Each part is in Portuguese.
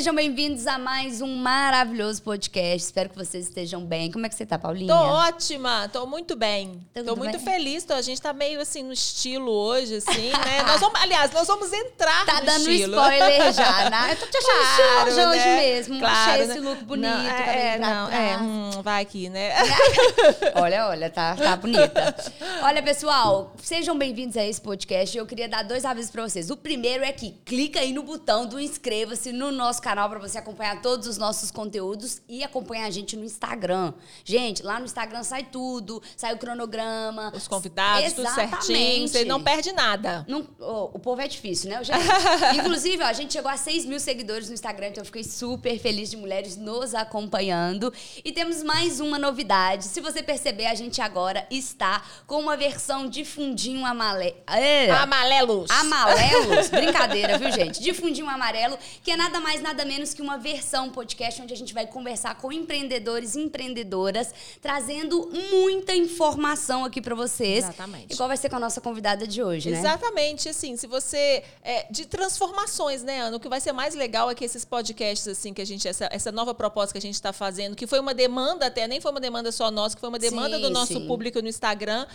sejam bem-vindos a mais um maravilhoso podcast. Espero que vocês estejam bem. Como é que você tá, Paulinha? Tô ótima, tô muito bem. Tudo tô muito bem? feliz. Tô, a gente tá meio assim no estilo hoje, assim, né? nós vamos, aliás, nós vamos entrar Tá no dando estilo. spoiler já, né? Eu tô te achando Claro, estilosa hoje né? mesmo. Claro, Achei né? esse look bonito, Não, cabelo é, não, é, hum, vai aqui, né? Olha, olha, tá, tá bonita. Olha, pessoal, sejam bem-vindos a esse podcast. Eu queria dar dois avisos pra vocês. O primeiro é que clica aí no botão do inscreva-se no nosso canal pra você acompanhar todos os nossos conteúdos e acompanhar a gente no Instagram. Gente, lá no Instagram sai tudo, sai o cronograma. Os convidados, tudo certinho. Você não perde nada. Não- ô, o povo é difícil, né, gente? Inclusive, ó, a gente chegou a 6 mil seguidores no Instagram, então eu fiquei super feliz de mulheres nos acompanhando. E temos mais uma novidade. Se você perceber, a gente agora está com uma versão de fundinho amale... é, Amarelos. Amarelos, brincadeira, viu, gente? De fundinho amarelo, que é nada mais, nada menos que uma versão podcast onde a gente vai conversar com empreendedores e empreendedoras, trazendo muita informação aqui pra vocês. Exatamente. Igual vai ser com a nossa convidada de hoje, né? Exatamente, assim, se você é, de transformações, né, Ana? O que vai ser mais legal é que esses podcasts, assim, que a gente essa, essa nova proposta que a gente está fazendo, que foi uma demanda até, nem foi uma demanda só nossa, que foi uma demanda Sim, do nosso sim. público no Instagram,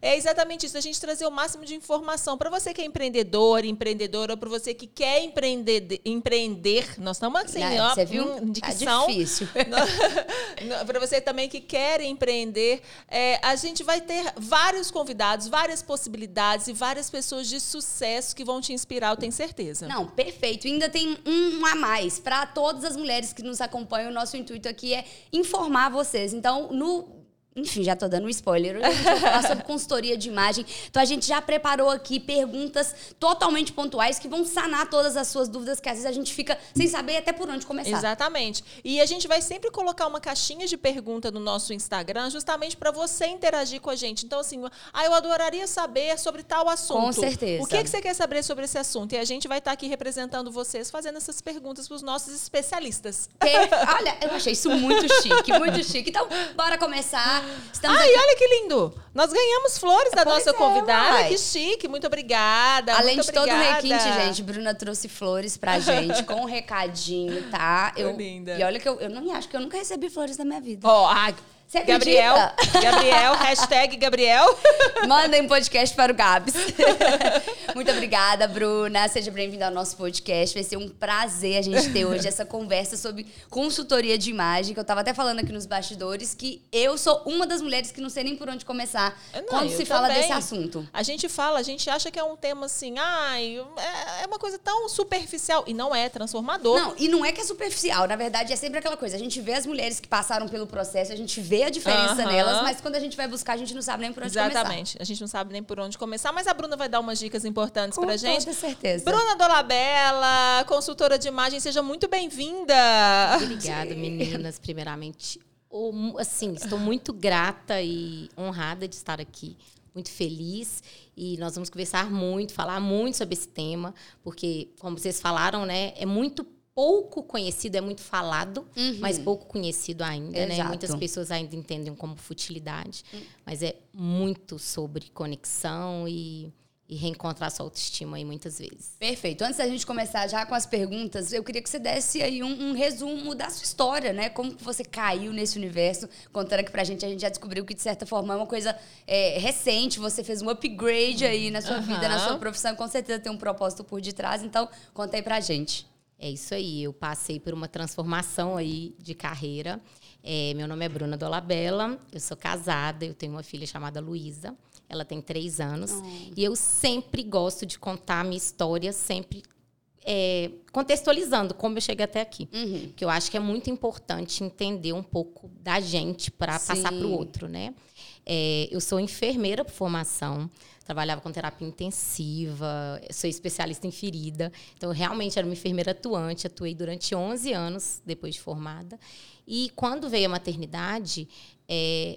é exatamente isso, a gente trazer o máximo de informação para você que é empreendedor, empreendedora, para você que quer empreender, empreender, nós estamos assim, Né, ó, Você viu? hum, Tá difícil. para você também que quer empreender, é, a gente vai ter vários convidados, várias possibilidades e várias pessoas de sucesso que vão te inspirar, eu tenho certeza. Não, perfeito. Ainda tem um a mais. Para todas as mulheres que nos acompanham, o nosso intuito aqui é informar vocês. Então, no. Enfim, já tô dando um spoiler. Hoje a gente vai falar sobre consultoria de imagem. Então, a gente já preparou aqui perguntas totalmente pontuais que vão sanar todas as suas dúvidas, que às vezes a gente fica sem saber até por onde começar. Exatamente. E a gente vai sempre colocar uma caixinha de pergunta no nosso Instagram, justamente para você interagir com a gente. Então, assim, ah, eu adoraria saber sobre tal assunto. Com certeza. O que, que você quer saber sobre esse assunto? E a gente vai estar aqui representando vocês, fazendo essas perguntas para os nossos especialistas. Olha, eu achei isso muito chique, muito chique. Então, bora começar. Estamos Ai, aqui olha que lindo! Nós ganhamos flores da Pois nossa é, convidada. que chique, muito obrigada. Além muito de todo o obrigada. requinte, gente, Bruna trouxe flores pra gente com um recadinho, tá? Eu, linda. E olha que eu, eu não acho que eu nunca recebi flores na minha vida. Ó, ai, Você Gabriel, acredita? Gabriel, hashtag Gabriel. Mandem um podcast para o Gabs. Muito obrigada, Bruna. Seja bem-vinda ao nosso podcast. Vai ser um prazer a gente ter hoje essa conversa sobre consultoria de imagem, que eu tava até falando aqui nos bastidores, que eu sou uma das mulheres que não sei nem por onde começar Não, quando se fala também. desse assunto. A gente fala, a gente acha que é um tema assim, ai, é, é uma coisa tão superficial. E não é, transformador. Não, e não é que é superficial. Na verdade, é sempre aquela coisa. A gente vê as mulheres que passaram pelo processo, a gente vê a diferença Aham. nelas, mas quando a gente vai buscar, a gente não sabe nem por onde começar. Exatamente. A gente não sabe nem por onde começar, mas a Bruna vai dar umas dicas importantes Com pra gente. toda certeza. Bruna Dolabella, consultora de imagem, seja muito bem-vinda. Obrigada, meninas. Primeiramente, o- assim, estou muito grata e honrada de estar aqui. Muito feliz. E nós vamos conversar muito, falar muito sobre esse tema, porque, como vocês falaram, né, é muito pouco conhecido, é muito falado, mas pouco conhecido ainda, né? Exato. Muitas pessoas ainda entendem como futilidade, mas é muito sobre conexão e, e reencontrar sua autoestima aí muitas vezes. Perfeito. Antes da gente começar já com as perguntas, eu queria que você desse aí um, um resumo da sua história, né? Como você caiu nesse universo. Contando aqui pra gente, a gente já descobriu que, de certa forma, é uma coisa é, recente. Você fez um upgrade aí na sua vida, na sua profissão. Com certeza tem um propósito por detrás. Então, conta aí pra gente. É isso aí, eu passei por uma transformação aí de carreira. É, meu nome é Bruna Dolabella, eu sou casada, eu tenho uma filha chamada Luísa, ela tem três anos. E eu sempre gosto de contar a minha história, sempre é, contextualizando como eu cheguei até aqui. Uhum. Porque eu acho que é muito importante entender um pouco da gente para passar para o outro, né? É, eu sou enfermeira por formação, trabalhava com terapia intensiva, sou especialista em ferida. Então, eu realmente era uma enfermeira atuante, atuei durante 11 anos depois de formada. E quando veio a maternidade, é,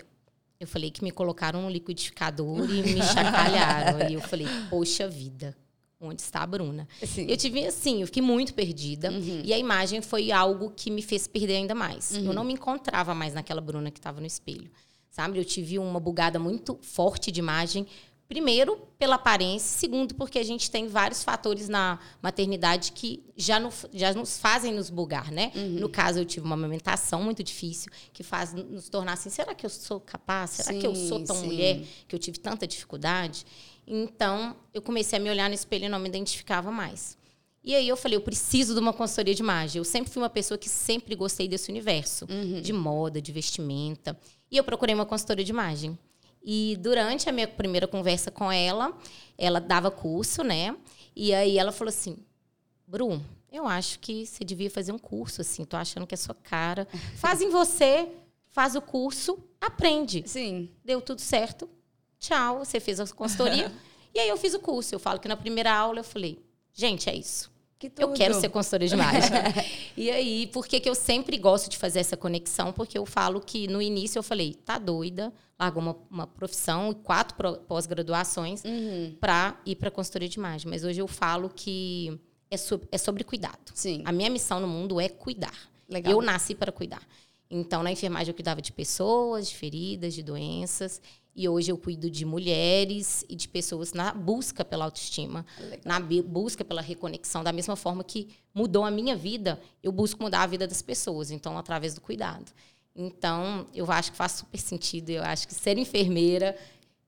eu falei que me colocaram um liquidificador e me chacalharam. e eu falei, poxa vida, onde está a Bruna? Assim, Eu tive assim, eu fiquei muito perdida. Uhum. E a imagem foi algo que me fez perder ainda mais. Eu não me encontrava mais naquela Bruna que estava no espelho. Sabe? Eu tive uma bugada muito forte de imagem Primeiro, pela aparência. Segundo, porque a gente tem vários fatores na maternidade que já, no, já nos fazem nos bugar, né? Uhum. No caso, eu tive uma amamentação muito difícil, que faz nos tornar assim, será que eu sou capaz? Será sim, que eu sou tão sim. mulher que eu tive tanta dificuldade? Então, eu comecei a me olhar no espelho e não me identificava mais. E aí eu falei, eu preciso de uma consultoria de imagem. Eu sempre fui uma pessoa que sempre gostei desse universo, uhum. de moda, de vestimenta. E eu procurei uma consultoria de imagem. E durante a minha primeira conversa com ela, ela dava curso, né? E aí ela falou assim: Bru, eu acho que você devia fazer um curso, assim, tô achando que é sua cara. Faz em você, faz o curso, aprende. Sim. Deu tudo certo. Tchau, você fez a consultoria. e aí eu fiz o curso. Eu falo que na primeira aula eu falei: gente, é isso. Eu quero ser consultora de imagem. e aí, por que, que eu sempre gosto de fazer essa conexão? Porque eu falo que no início eu falei, tá doida, largou uma, uma profissão e quatro pós-graduações uhum. para ir para consultoria de imagem. Mas hoje eu falo que é, so, é sobre cuidado. Sim. A minha missão no mundo é cuidar. Legal. Eu nasci para cuidar. Então, na enfermagem, eu cuidava de pessoas, de feridas, de doenças. E hoje eu cuido de mulheres e de pessoas na busca pela autoestima, Legal. na busca pela reconexão. Da mesma forma que mudou a minha vida, eu busco mudar a vida das pessoas. Então, através do cuidado. Então, eu acho que faz super sentido. Eu acho que ser enfermeira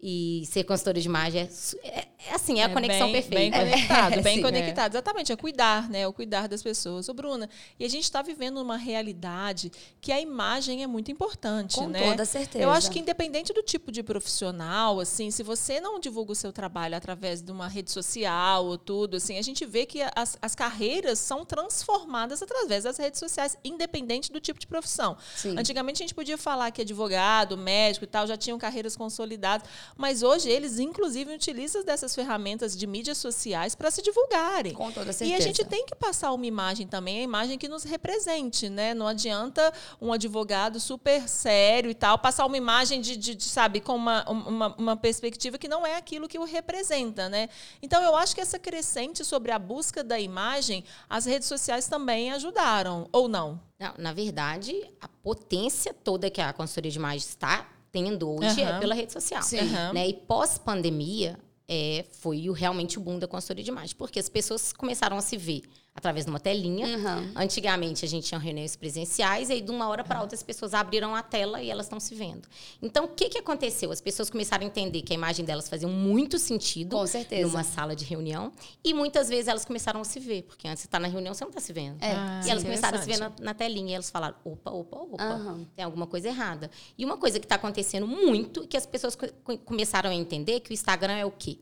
e ser consultora de imagem é, é, é assim, é a é conexão bem, perfeita. Bem conectado, é, bem sim, conectado. Exatamente, é cuidar, né? O cuidar das pessoas. Ô, Bruna, e a gente está vivendo uma realidade que a imagem é muito importante, Com né? Com toda certeza. Eu acho que independente do tipo de profissional, assim, se você não divulga o seu trabalho através de uma rede social ou tudo, assim, a gente vê que as, as carreiras são transformadas através das redes sociais, independente do tipo de profissão. Sim. Antigamente a gente podia falar que advogado, médico e tal já tinham carreiras consolidadas mas hoje eles, inclusive, utilizam dessas ferramentas de mídias sociais para se divulgarem. Com toda certeza. E a gente tem que passar uma imagem também, a imagem que nos represente, né? Não adianta um advogado super sério e tal passar uma imagem de, de, de sabe, com uma, uma, uma, perspectiva que não é aquilo que o representa, né? Então, eu acho que essa crescente sobre a busca da imagem, as redes sociais também ajudaram, ou não? Não, na verdade, a potência toda que a consultoria de imagem está tendo hoje uhum. é pela rede social. Sim. Né? E pós-pandemia, é, foi realmente o boom da consultoria de imagem, porque as pessoas começaram a se ver através de uma telinha. Uhum. Antigamente a gente tinha reuniões presenciais e aí de uma hora para outra as pessoas abriram a tela e elas estão se vendo. Então o que, que aconteceu? As pessoas começaram a entender que a imagem delas fazia muito sentido Com certeza. numa sala de reunião e muitas vezes elas começaram a se ver, porque antes você está na reunião você não está se vendo. É. Ah, e elas começaram a se ver na, na, telinha e elas falaram: opa, opa, opa, uhum. tem alguma coisa errada. E uma coisa que está acontecendo muito que as pessoas começaram a entender que o Instagram é o quê?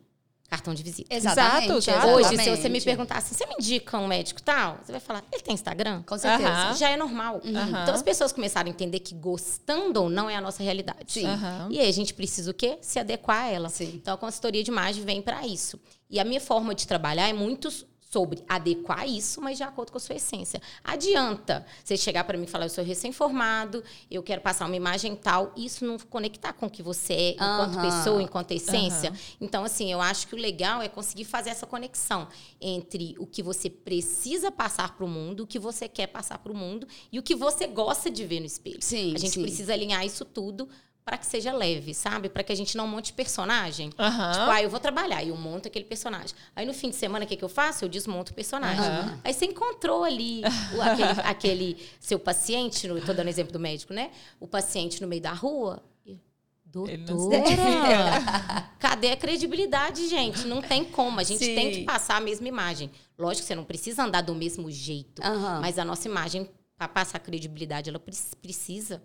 Cartão de visita. Exatamente. Exato, Hoje, se você me perguntar assim, você me indica um médico tal? Você vai falar, ele tem Instagram? Com certeza. Já é normal. Uhum. Então, as pessoas começaram a entender que gostando ou não é a nossa realidade. Sim. Uhum. E aí, a gente precisa o quê? Se adequar a ela. Sim. Então, a consultoria de imagem vem para isso. E a minha forma de trabalhar é muito sobre adequar isso, mas de acordo com a sua essência. Adianta você chegar para mim e falar, eu sou recém-formado, eu quero passar uma imagem tal, isso não conectar com o que você é enquanto uhum. pessoa, enquanto essência. Uhum. Então, assim, eu acho que o legal é conseguir fazer essa conexão entre o que você precisa passar para o mundo, o que você quer passar para o mundo e o que você gosta de ver no espelho. Sim, a gente sim. precisa alinhar isso tudo para que seja leve, sabe? Para que a gente não monte personagem. Uhum. Tipo, ah, eu vou trabalhar e eu monto aquele personagem. Aí no fim de semana, o que, que eu faço? Eu desmonto o personagem. Uhum. Aí você encontrou ali o, aquele, aquele, seu paciente, no, tô dando exemplo do médico, né? O paciente no meio da rua. Doutora, cadê a credibilidade, gente? Não tem como. A gente Sim. tem que passar a mesma imagem. Lógico que você não precisa andar do mesmo jeito, uhum. mas a nossa imagem, para passar credibilidade, ela precisa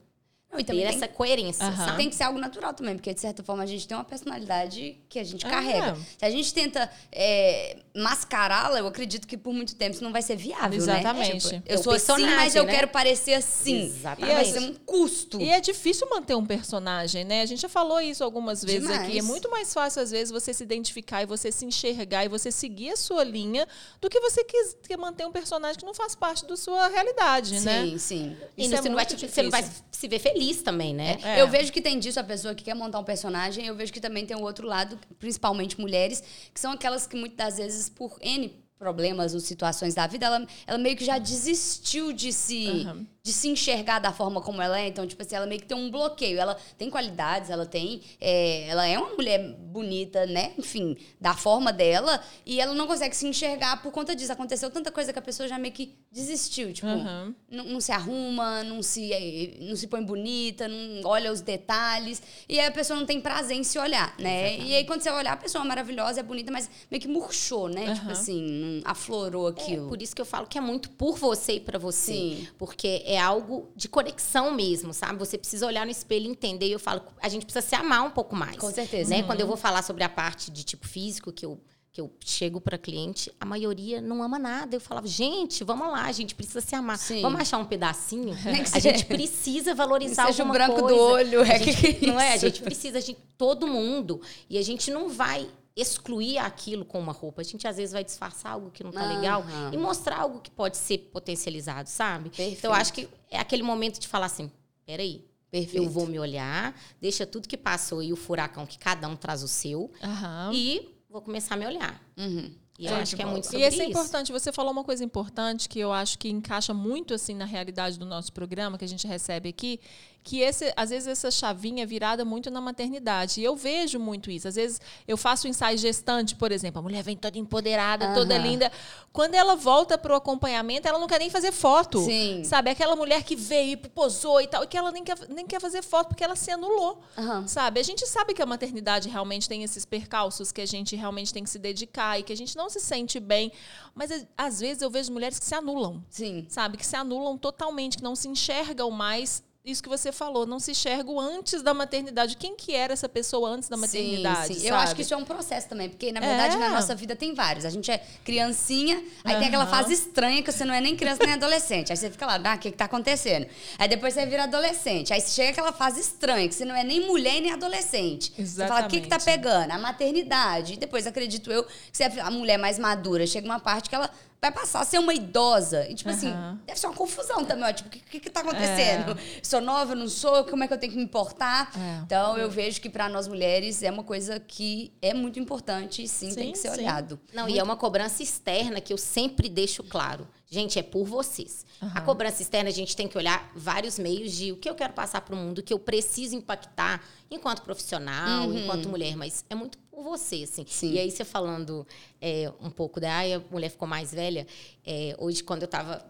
não, e ter tem, essa coerência. Uhum. Tem que ser algo natural também, porque de certa forma a gente tem uma personalidade que a gente carrega. Se a gente tenta é, mascará-la, eu acredito que por muito tempo isso não vai ser viável. Né? Exatamente. Né? Tipo, eu sou assim, mas eu né? quero parecer assim. Exatamente. Vai ser um custo. E é difícil manter um personagem, né? A gente já falou isso algumas vezes Demais. aqui. É muito mais fácil, às vezes, você se identificar e você se enxergar e você seguir a sua linha do que você quer, quer manter um personagem que não faz parte da sua realidade, sim, né? Sim, sim. E é você, não vai, você não vai se ver feliz feliz também, né? É. Eu vejo que tem disso a pessoa que quer montar um personagem, eu vejo que também tem o outro lado, principalmente mulheres, que são aquelas que muitas vezes, por N problemas ou situações da vida, ela, ela meio que já desistiu de se. Uhum de se enxergar da forma como ela é. Então, tipo assim, ela meio que tem um bloqueio. Ela tem qualidades, ela tem. É, ela é uma mulher bonita, né? Enfim, da forma dela. E ela não consegue se enxergar por conta disso. Aconteceu tanta coisa que a pessoa já meio que desistiu. Tipo, Uhum. não, se arruma, não se, eh, não se põe bonita, não olha os detalhes. E aí a pessoa não tem prazer em se olhar, né? E aí quando você olhar, a pessoa é maravilhosa, é bonita, mas meio que murchou, né? Tipo Aham. assim, aflorou É, aquilo. por isso que eu falo que é muito por você e pra você. Sim. Porque é algo de conexão mesmo, sabe? Você precisa olhar no espelho e entender. E eu falo, a gente precisa se amar um pouco mais. Com certeza. Né? Quando eu vou falar sobre a parte de tipo físico, que eu, que eu chego para cliente, a maioria não ama nada. Eu falava, gente, vamos lá, a gente precisa se amar. Sim. Vamos achar um pedacinho. A seja- gente precisa valorizar seja o alguma branco do coisa. olho, A é gente- que é Não é? A gente precisa de todo mundo. E a gente não vai excluir aquilo com uma roupa. A gente às vezes vai disfarçar algo que não tá Aham. legal e mostrar algo que pode ser potencializado, sabe? Perfeito. Então eu acho que é aquele momento de falar assim, peraí, Perfeito. eu vou me olhar, deixa tudo que passou e o furacão que cada um traz o seu Aham. e vou começar a me olhar. Uhum. E eu Show acho que é bola. muito E sobre esse é isso. importante. Você falou uma coisa importante que eu acho que encaixa muito assim na realidade do nosso programa que a gente recebe aqui, que esse, às vezes essa chavinha é virada muito na maternidade. E eu vejo muito isso. Às vezes eu faço um ensaio gestante, por exemplo, a mulher vem toda empoderada, toda Aham. linda. Quando ela volta pro acompanhamento, ela não quer nem fazer foto. Sim. Sabe? Aquela mulher que veio, posou e tal, e que ela nem quer, nem quer fazer foto porque ela se anulou. Aham. Sabe? A gente sabe que a maternidade realmente tem esses percalços, que a gente realmente tem que se dedicar e que a gente não se sente bem. Mas às vezes eu vejo mulheres que se anulam, Sim. sabe? Que se anulam totalmente, que não se enxergam mais. Isso que você falou, não se enxergam antes da maternidade. Quem que era essa pessoa antes da maternidade? Sim, sim. Eu acho que isso é um processo também, porque na verdade É. na nossa vida tem vários. A gente é criancinha, aí tem aquela fase estranha que você não é nem criança nem adolescente. Aí você fica lá, ah, o que, que tá acontecendo? Aí depois você vira adolescente. Aí chega aquela fase estranha, que você não é nem mulher nem adolescente. Você fala, o que, que tá Exatamente. pegando? A maternidade. E depois, acredito eu, que você é a mulher mais madura. Chega uma parte que ela vai passar a ser uma idosa. E, tipo assim, Aham. deve ser uma confusão também. Ó, tipo, o que, que, que tá acontecendo? Sou nova, não sou? Como é que eu tenho que me importar? É. Então, eu vejo que para nós mulheres é uma coisa que é muito importante e sim, Sim, tem que ser sim. olhado. Não, e é uma cobrança externa que eu sempre deixo claro. Gente, é por vocês. A cobrança externa, a gente tem que olhar vários meios de o que eu quero passar para o mundo, o que eu preciso impactar enquanto profissional, enquanto mulher, mas é muito por você, assim. Sim. E aí, você falando é, um pouco da. Ai, a mulher ficou mais velha. é, hoje, quando eu estava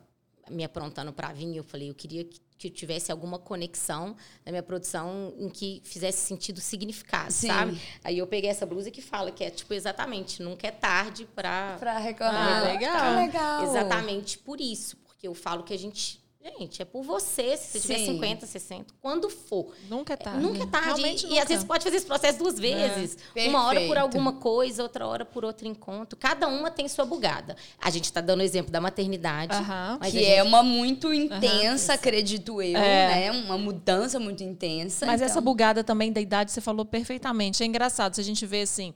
me aprontando para vir, eu falei, eu queria que, que eu tivesse alguma conexão na minha produção em que fizesse sentido significado, Sim. sabe? Aí eu peguei essa blusa que fala que é, tipo, exatamente, nunca é tarde para Pra Ah, reclamar. legal. Tá legal. Exatamente por isso. Porque eu falo que a gente. Gente, é por você. Se você tiver Sim. 50, 60, quando for. Nunca é tarde. Nunca é tarde. Realmente E, nunca. às vezes pode fazer esse processo duas vezes. Uma hora por alguma coisa, outra hora por outro encontro. Cada uma tem sua bugada. A gente está dando o exemplo da maternidade. Aham. Mas que a gente- é uma muito intensa, acredito eu, É. né? Uma mudança muito intensa. Mas então. essa bugada também da idade, você falou perfeitamente. É engraçado se a gente vê assim.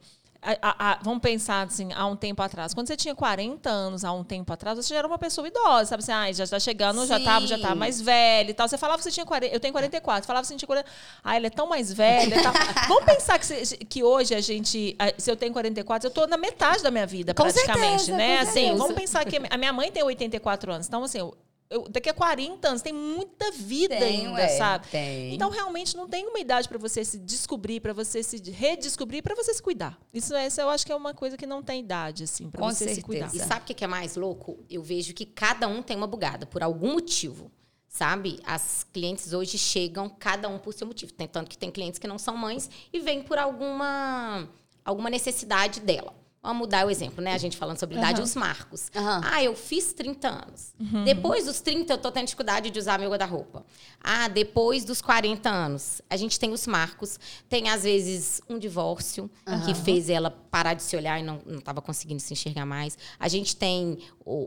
A- a- vamos pensar assim, há um tempo atrás. Quando você tinha 40 anos, há um tempo atrás, você já era uma pessoa idosa, sabe? Assim, ah, já está chegando, já tá, já tá Sim. mais velha e tal. Você falava que você tinha 40, eu tenho 44, falava que você tinha 40. Ah, ela é tão mais velha e tal. vamos pensar que, que hoje a gente, se eu tenho 44, eu tô na metade da minha vida, Com praticamente, certeza, né? Assim, vamos pensar que a minha mãe tem 84 anos. Então, assim, eu- eu- daqui a 40 anos tem muita vida Tem, ainda, ué, sabe? tem. Então, realmente, não tem uma idade para você se descobrir, para você se redescobrir, para você se cuidar. Isso, essa eu acho que é uma coisa que não tem idade, assim, para você se certeza. cuidar. E sabe o que que é mais louco? Eu vejo que cada um tem uma bugada, por algum motivo. Sabe? As clientes hoje chegam, cada um por seu motivo. Tem tanto que tem clientes que não são mães e vêm por alguma, alguma necessidade dela. Vamos mudar o exemplo, né? A gente falando sobre idade, Aham. os marcos. Aham. Ah, eu fiz 30 anos. Uhum. Depois dos 30, eu tô tendo dificuldade de usar meu guarda-roupa. Ah, depois dos 40 anos, a gente tem os marcos. Tem, às vezes, um divórcio que fez ela parar de se olhar e não estava conseguindo se enxergar mais. A gente tem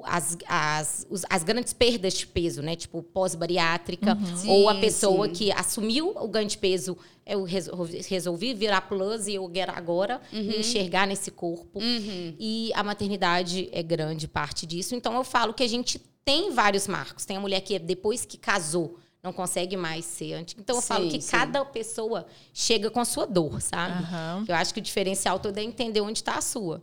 as, as, os- as grandes perdas de peso, né? Tipo, pós-bariátrica. Ou a pessoa sim. que assumiu o ganho de peso. Eu resol- resolvi virar plus e eu quero agora me enxergar nesse corpo. Uhum. E a maternidade é grande parte disso. Então eu falo que a gente tem vários marcos. Tem a mulher que depois que casou não consegue mais ser antes. Então eu falo Sim, que sim. cada pessoa chega com a sua dor, sabe? Aham. Eu acho que o diferencial todo é entender onde está a sua.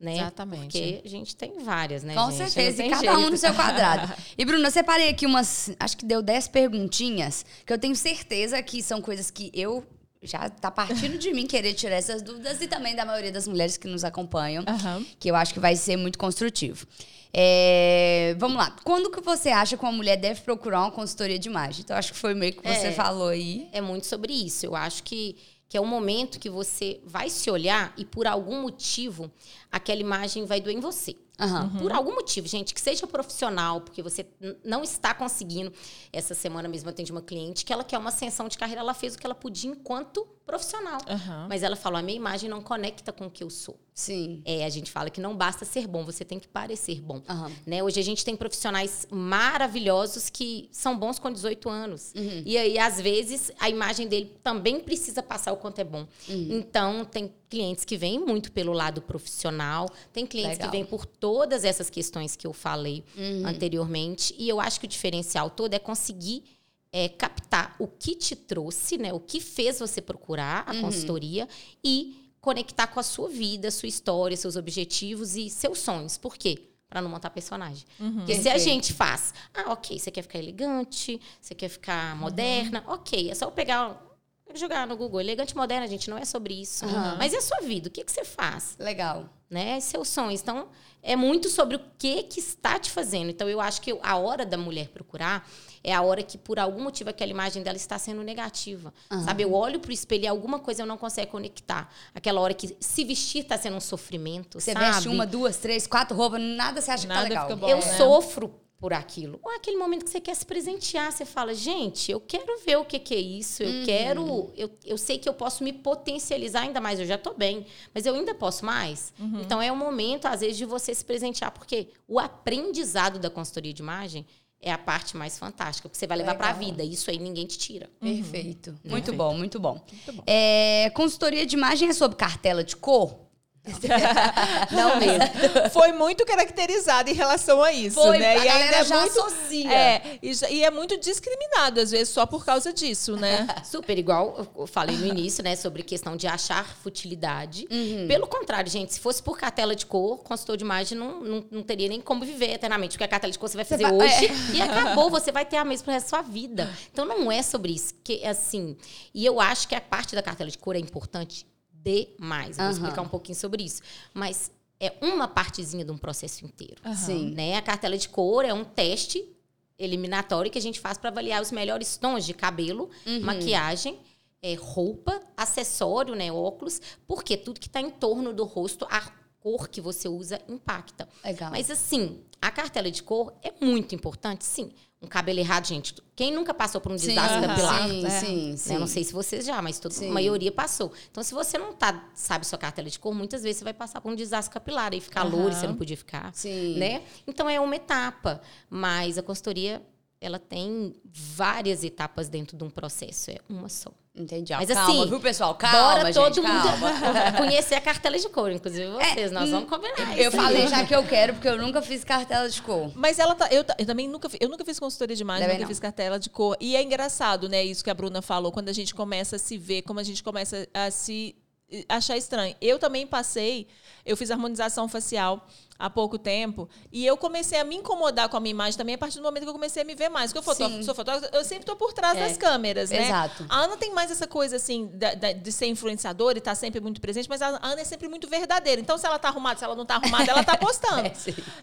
Né? Exatamente. Porque a gente tem várias, né, Com gente? Certeza, e cada jeito. um no seu quadrado. E, Bruna, eu separei aqui umas. Acho que deu 10 perguntinhas, que eu tenho certeza que são coisas que eu. Já tá partindo de mim querer tirar essas dúvidas e também da maioria das mulheres que nos acompanham, Aham. que eu acho que vai ser muito construtivo. É, vamos lá. Quando que você acha que uma mulher deve procurar uma consultoria de imagem? Então, acho que foi meio que você É. falou aí. É muito sobre isso. Eu acho que, que é o momento que você vai se olhar e, por algum motivo, aquela imagem vai doer em você. Aham. Por algum motivo, gente, que seja profissional, porque você não está conseguindo. Essa semana mesmo eu atendi uma cliente que ela quer uma ascensão de carreira, ela fez o que ela podia enquanto profissional. Aham. Mas ela falou: a minha imagem não conecta com o que eu sou. Sim. É, a gente fala que não basta ser bom, você tem que parecer bom. Aham. Né? Hoje a gente tem profissionais maravilhosos que são bons com 18 anos. Uhum. E aí, às vezes, a imagem dele também precisa passar o quanto é bom. Uhum. Então, tem clientes que vêm muito pelo lado profissional, tem clientes Legal. que vêm por todas essas questões que eu falei Uhum. anteriormente. E eu acho que o diferencial todo é conseguir é, captar o que te trouxe, né? O que fez você procurar Uhum. a consultoria e conectar com a sua vida, sua história, seus objetivos e seus sonhos. Por quê? Para não montar personagem. Porque se a gente faz, ah, ok, você quer ficar elegante, você quer ficar moderna, ok, é só eu pegar, jogar no Google, elegante moderna, gente, não é sobre isso. Aham. Mas e a sua vida? O que, que você faz? Legal. né? Seus sonhos. Então, é muito sobre o que que está te fazendo. Então, eu acho que a hora da mulher procurar é a hora que, por algum motivo, aquela imagem dela está sendo negativa. Sabe? Eu olho pro espelho e alguma coisa eu não consigo conectar. Aquela hora que se vestir está sendo um sofrimento, Você sabe? veste uma, duas, três, quatro roupas, nada você acha Nada que tá legal. fica bom. eu né? sofro por aquilo. Ou é aquele momento que você quer se presentear, você fala, gente, eu quero ver o que, que é isso, eu quero. Eu, eu sei que eu posso me potencializar ainda mais, eu já tô bem, mas eu ainda posso mais. Então é o momento, às vezes, de você se presentear, porque o aprendizado da consultoria de imagem é a parte mais fantástica, porque você vai levar para a vida. Isso aí ninguém te tira. Perfeito. Muito Perfeito. bom, muito bom. É, consultoria de imagem é sobre cartela de cor? Não mesmo. Foi muito caracterizado em relação a isso, Foi, né? a e ainda é já muito, associa. É, e, e é muito discriminado, às vezes, só por causa disso, né? Super igual eu falei no início, né, sobre questão de achar futilidade. Uhum. Pelo contrário, gente, se fosse por cartela de cor, consultor de imagem não, não, não teria nem como viver eternamente, porque a cartela de cor você vai fazer vai- hoje é. e acabou, você vai ter a mesma pro resto da sua vida. Então não é sobre isso, que assim, e eu acho que a parte da cartela de cor é importante demais. Eu vou explicar um pouquinho sobre isso, mas é uma partezinha de um processo inteiro Sim. né? A cartela de cor é um teste eliminatório que a gente faz para avaliar os melhores tons de cabelo, Uhum. maquiagem, é, roupa, acessório, né, óculos, porque tudo que está em torno do rosto, a cor que você usa impacta. Legal. Mas assim, a cartela de cor é muito importante, sim. Um cabelo errado, gente. Quem nunca passou por um sim, desastre aham. capilar? sim, É. sim, Né? sim. Eu não sei se vocês já, mas toda, Sim. a maioria passou. Então, se você não tá, sabe sua cartela de cor, muitas vezes você vai passar por um desastre capilar e ficar Aham. louro, e você não podia ficar Sim. né? Então é uma etapa, mas a consultoria ela tem várias etapas dentro de um processo, é uma só. Entendi. Mas calma, assim, viu, pessoal? Calma, Bora gente, todo calma. mundo conhecer a cartela de cor, inclusive vocês, nós vamos combinar. Eu falei já que eu quero, porque eu nunca fiz cartela de cor. Mas ela tá. Eu, eu também nunca, eu nunca fiz consultoria de imagem, Também nunca não. fiz cartela de cor. E é engraçado, né, isso que a Bruna falou, quando a gente começa a se ver, como a gente começa a se eh, achar estranho. Eu também passei, eu fiz harmonização facial há pouco tempo, e eu comecei a me incomodar com a minha imagem também a partir do momento que eu comecei a me ver mais. Porque eu fotógrafo, sou fotógrafa, eu sempre estou por trás É. das câmeras, né? Exato. A Ana tem mais essa coisa, assim, da- da- de ser influenciadora e estar sempre muito presente, mas a Ana é sempre muito verdadeira. Então, se ela tá arrumada, se ela não tá arrumada, ela tá postando.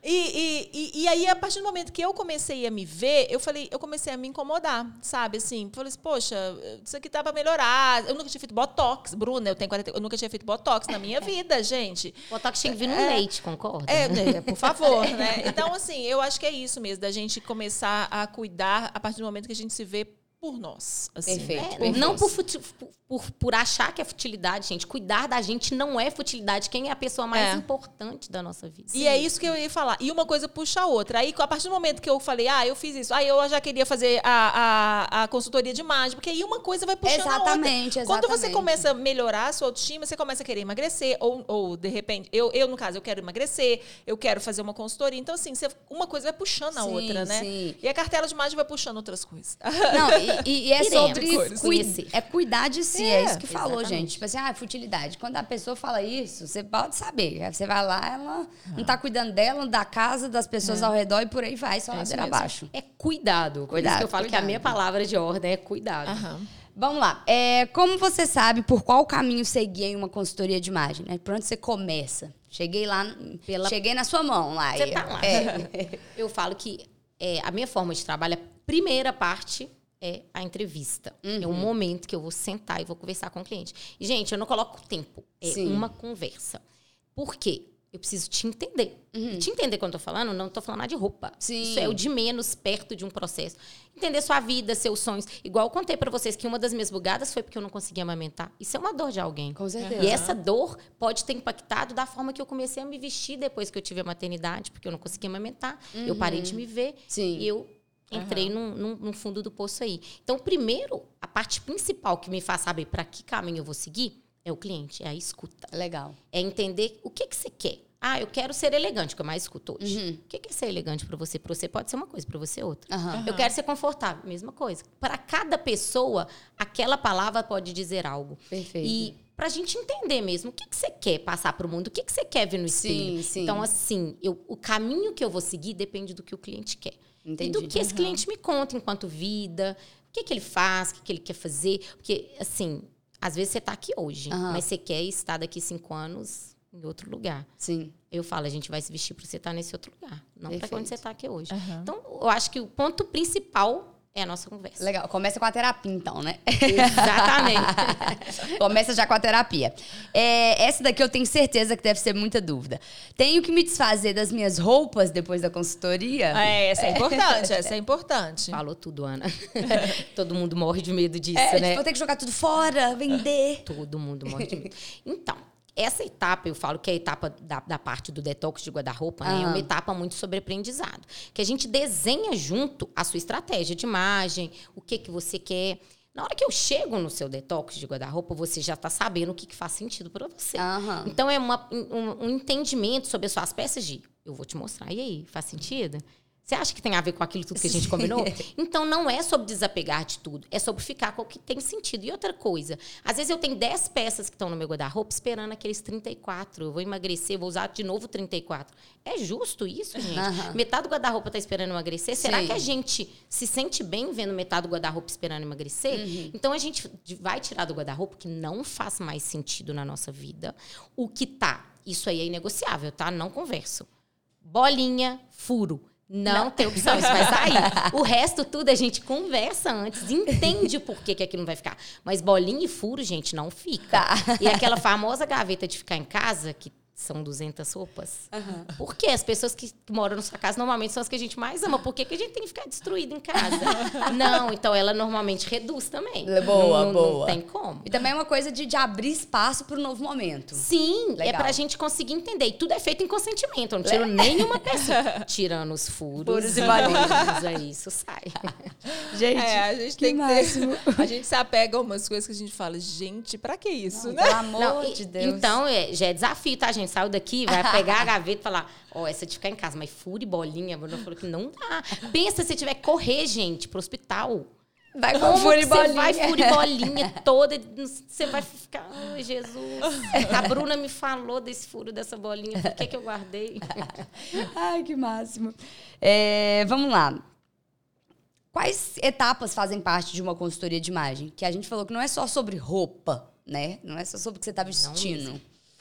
É. E, e, e, aí, a partir do momento que eu comecei a me ver, eu falei, eu comecei a me incomodar, sabe? Assim, falei assim, poxa, isso aqui tá pra melhorar. Eu nunca tinha feito botox, Bruna, eu tenho 40, eu nunca tinha feito botox na minha vida, gente. Botox tinha que vir no leite, concorda? É, né, por favor, né? Então, assim, eu acho que é isso mesmo, da gente começar a cuidar a partir do momento que a gente se vê por nós. Assim, Perfeito. né? É, Perfeito. não por, futi- por, por achar que é futilidade, gente. Cuidar da gente não é futilidade. Quem é a pessoa mais É. importante da nossa vida? E é isso que eu ia falar. E uma coisa puxa a outra. Aí, a partir do momento que eu falei, ah, eu fiz isso, aí eu já queria fazer a, a, a consultoria de imagem, porque aí uma coisa vai puxando a outra. Exatamente, Quando você exatamente. começa a melhorar a sua autoestima, você começa a querer emagrecer, ou, ou de repente, eu, eu, no caso, eu quero emagrecer, eu quero fazer uma consultoria. Então, assim, você- uma coisa vai puxando a Sim, outra, né? sim. E a cartela de imagem vai puxando outras coisas. Não, E, e é Iremos sobre cores. cui- Conhecer. é cuidar de si, é, É, isso que falou, exatamente. gente. Tipo assim, ah, futilidade. Quando a pessoa fala isso, você pode saber. Aí Você vai lá, ela não tá cuidando dela, da casa, das pessoas ao redor e por aí vai, só É ladeira abaixo. É cuidado. Por Cuidado, isso que eu falo que a cuidado. minha palavra de ordem é cuidado. Aham. Vamos lá. É, como você sabe por qual caminho seguir em uma consultoria de imagem? Né? Por onde você começa? Cheguei lá, Pela- cheguei na sua mão lá. Você aí, tá lá. É. Eu falo que é, a minha forma de trabalho, a primeira parte é a entrevista. É um Uhum. momento que eu vou sentar e vou conversar com o cliente. E, gente, eu não coloco tempo. É Sim. uma conversa. Por quê? Eu preciso te entender. E te entender quando eu tô falando, não tô falando nada de roupa. Uhum. Sim. Isso é o de menos perto de um processo. Entender sua vida, seus sonhos. Igual eu contei pra vocês que uma das minhas bugadas foi porque eu não conseguia amamentar. Isso é uma dor de alguém. Com certeza. E essa dor pode ter impactado da forma que eu comecei a me vestir depois que eu tive a maternidade, porque eu não conseguia amamentar. Eu parei de me ver. Sim. E eu entrei num, num- num fundo do poço aí. Então, primeiro, a parte principal que me faz saber para que caminho eu vou seguir é o cliente, é a escuta. Legal. É entender o que, que você quer. Ah, eu quero ser elegante, que eu mais escuto hoje. Uhum. O que, é ser elegante para você? Para você pode ser uma coisa, para você outra. Aham. Eu quero ser confortável, mesma coisa. Para cada pessoa, aquela palavra pode dizer algo. Perfeito. E pra gente entender mesmo o que, que você quer passar pro mundo, o que, que você quer ver no espelho. Sim, sim. Então, assim, eu, o caminho que eu vou seguir depende do que o cliente quer. Entendi. E do que esse cliente me conta enquanto vida, o que, que ele faz, o que, que ele quer fazer. Porque, assim, às vezes você tá aqui hoje, Aham. mas você quer estar daqui cinco anos em outro lugar. Sim. Eu falo, a gente vai se vestir pra você estar nesse outro lugar, não Perfeito. quando você tá aqui hoje. Aham. Então, eu acho que o ponto principal é a nossa conversa. Legal. Começa com a terapia, então, né? Exatamente. Começa já com a terapia. É, essa daqui eu tenho certeza que deve ser muita dúvida. Tenho que me desfazer das minhas roupas depois da consultoria? É, essa é importante, essa é importante. Falou tudo, Ana. Todo mundo morre de medo disso, É, né? tipo, eu tenho que jogar tudo fora, vender. Todo mundo morre de medo. Então, essa etapa, eu falo que é a etapa da, da parte do detox de guarda-roupa, né? É uma etapa muito sobre aprendizado. Que a gente desenha junto a sua estratégia de imagem, o que, que você quer. Na hora que eu chego no seu detox de guarda-roupa, você já está sabendo o que, que faz sentido para você. Aham. Então, é uma- um, um entendimento sobre as suas peças de eu vou te mostrar. E aí, faz sentido? Você acha que tem a ver com aquilo tudo que a gente combinou? Então, não é sobre desapegar de tudo. É sobre ficar com o que tem sentido. E outra coisa, às vezes eu tenho 10 peças que estão no meu guarda-roupa esperando aqueles 34. Eu vou emagrecer, vou usar de novo 34. É justo isso, gente? Aham. Metade do guarda-roupa está esperando emagrecer. Será Sim. que a gente se sente bem vendo metade do guarda-roupa esperando emagrecer? Então, a gente vai tirar do guarda-roupa que não faz mais sentido na nossa vida. O que tá, isso aí é inegociável, tá? Não converso. Bolinha, furo. Não, tem opção, isso vai sair. O resto tudo a gente conversa antes, entende por que, que aquilo não vai ficar. Mas bolinha e furo, gente, não fica. Tá. E aquela famosa gaveta de ficar em casa, que são 200 roupas. Por quê? As pessoas que moram na sua casa normalmente são as que a gente mais ama. Por que, que a gente tem que ficar destruído em casa? não, então ela normalmente reduz também. Boa, não, não- boa. Não tem como. E também é uma coisa de, de abrir espaço para o novo momento. Sim, é Legal. pra gente conseguir entender. E tudo é feito em consentimento. Eu não tiro nenhuma peça. Tirando os furos. Furos e bolinhas. aí isso sai. Gente, É, a gente que tem que ter. A gente se apega a umas coisas que a gente fala, gente, pra que isso, né? Pelo amor Não, de Deus. Então, é, já é desafio, tá, gente? Saiu daqui, vai pegar a gaveta e falar: Ó, essa de ficar em casa, mas fura e bolinha. A Bruna falou que não dá. Pensa se tiver que correr, gente, pro hospital. vai com e que você bolinha. vai fura e bolinha toda? Você vai ficar, ai, Jesus. A Bruna me falou desse furo dessa bolinha, por que, que eu guardei? Ai, que máximo. É, vamos lá. Quais etapas fazem parte de uma consultoria de imagem? Que a gente falou que não é só sobre roupa, né? Não é só sobre o que você está vestindo.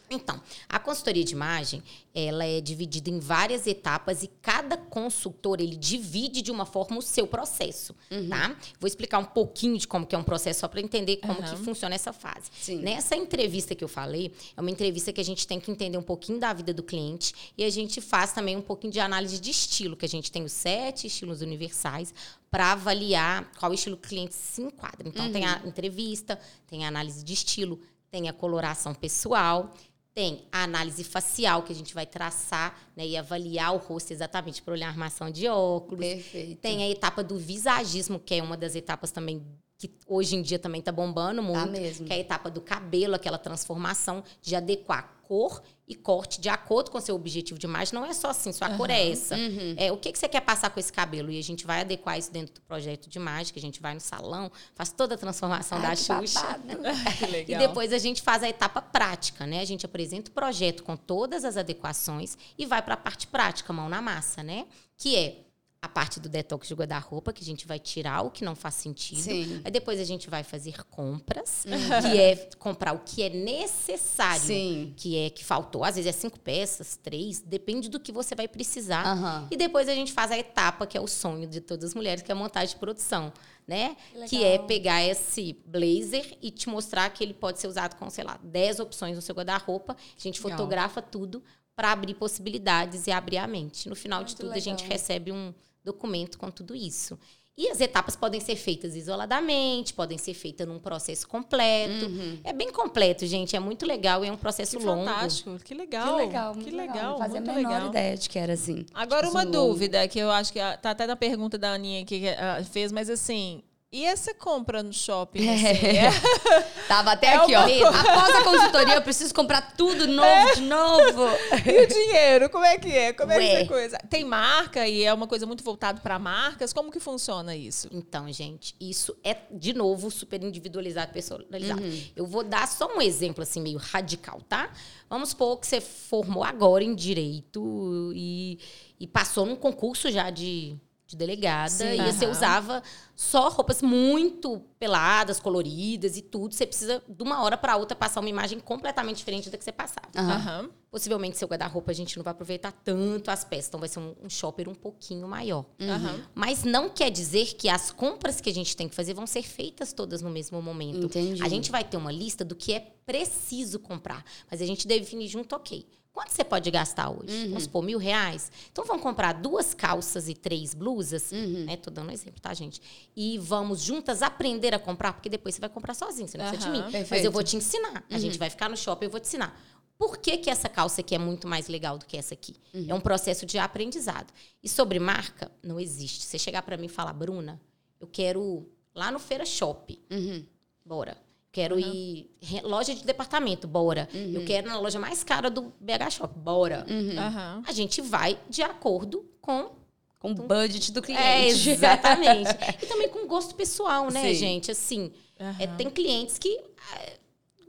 Então, a consultoria de imagem, ela é dividida em várias etapas e cada consultor, ele divide de uma forma o seu processo, Uhum. tá? Vou explicar um pouquinho de como que é um processo só para entender como Aham. que funciona essa fase. Sim. Nessa entrevista que eu falei, é uma entrevista que a gente tem que entender um pouquinho da vida do cliente e a gente faz também um pouquinho de análise de estilo, que a gente tem os sete estilos universais para avaliar qual estilo que o cliente se enquadra. Então, tem Uhum. a entrevista, tem a análise de estilo, tem a coloração pessoal, tem a análise facial, que a gente vai traçar né, e avaliar o rosto exatamente para olhar a armação de óculos. Perfeito. Tem a etapa do visagismo, que é uma das etapas também que hoje em dia também está bombando muito. Tá mesmo. Que é a etapa do cabelo, aquela transformação de adequar cor e corte de acordo com o seu objetivo de imagem. Não é só assim, sua cor é essa. É, o que, que você quer passar com esse cabelo? E a gente vai adequar isso dentro do projeto de imagem, que a gente vai no salão, faz toda a transformação Ai, da que Xuxa. Que E legal. depois a gente faz a etapa prática, né? A gente apresenta o projeto com todas as adequações e vai para a parte prática, mão na massa, né? Que é a parte do detox de guarda-roupa, que a gente vai tirar o que não faz sentido. Sim. Aí depois a gente vai fazer compras, que é comprar o que é necessário. Sim. Que é que faltou. Às vezes é cinco peças, três, depende do que você vai precisar. Aham. E depois a gente faz a etapa, que é o sonho de todas as mulheres, que é a montagem de produção, né? Que Que, legal. é pegar esse blazer e te mostrar que ele pode ser usado com, sei lá, 10 opções no seu guarda-roupa. A gente Legal. fotografa tudo para abrir possibilidades e abrir a mente. No final de Muito tudo, a gente legal. recebe um documento com tudo isso. E as etapas podem ser feitas isoladamente, podem ser feitas num processo completo. Uhum. É bem completo, gente. É muito legal e é um processo Que longo. fantástico, que Que legal. legal, que muito legal, Não fazia muito a menor legal. ideia de que era assim. Agora, Tipo, uma longo. dúvida, que eu acho que tá até na pergunta da Aninha que ah, fez, mas assim, e essa compra no shopping? Assim, é- Tava até É aqui, uma ó. Após a consultoria, eu preciso comprar tudo novo, de novo. E o dinheiro, como é que é? Como é que Ué. essa coisa? Tem marca e é uma coisa muito voltada para marcas? Como que funciona isso? Então, gente, isso é, de novo, super individualizado, personalizado. Eu vou dar só um exemplo, assim, meio radical, tá? Vamos supor que você formou agora em Direito e, e passou num concurso já de, de delegada Sim. e você Aham. usava só roupas muito peladas, coloridas e tudo. Você precisa, de uma hora para outra, passar uma imagem completamente diferente da que você passava. Aham. Possivelmente, seu guarda-roupa, a gente não vai aproveitar tanto as peças. Então, vai ser um, um shopper um pouquinho maior. Aham. Mas não quer dizer que as compras que a gente tem que fazer vão ser feitas todas no mesmo momento. Entendi. A gente vai ter uma lista do que é preciso comprar. Mas a gente define junto, ok. Quanto você pode gastar hoje? Vamos supor, mil reais? Então vamos comprar duas calças e três blusas. Né? Tô dando um exemplo, tá, gente? E vamos juntas aprender a comprar, porque depois você vai comprar sozinho, você não precisa de mim. Mas Perfeito. eu vou te ensinar. A gente vai ficar no shopping, eu vou te ensinar. Por que, que essa calça aqui é muito mais legal do que essa aqui? É um processo de aprendizado. E sobre marca, não existe. Você chegar para mim e falar, Bruna, eu quero lá no Feira Shop. Uhum. Bora. Quero ir re- loja de departamento, bora. Eu quero na loja mais cara do BH Shop, bora. Uhum. A gente vai de acordo com Com o budget do é, cliente. exatamente. e também com gosto pessoal, né, Sim. gente? Assim, é, tem clientes que. é,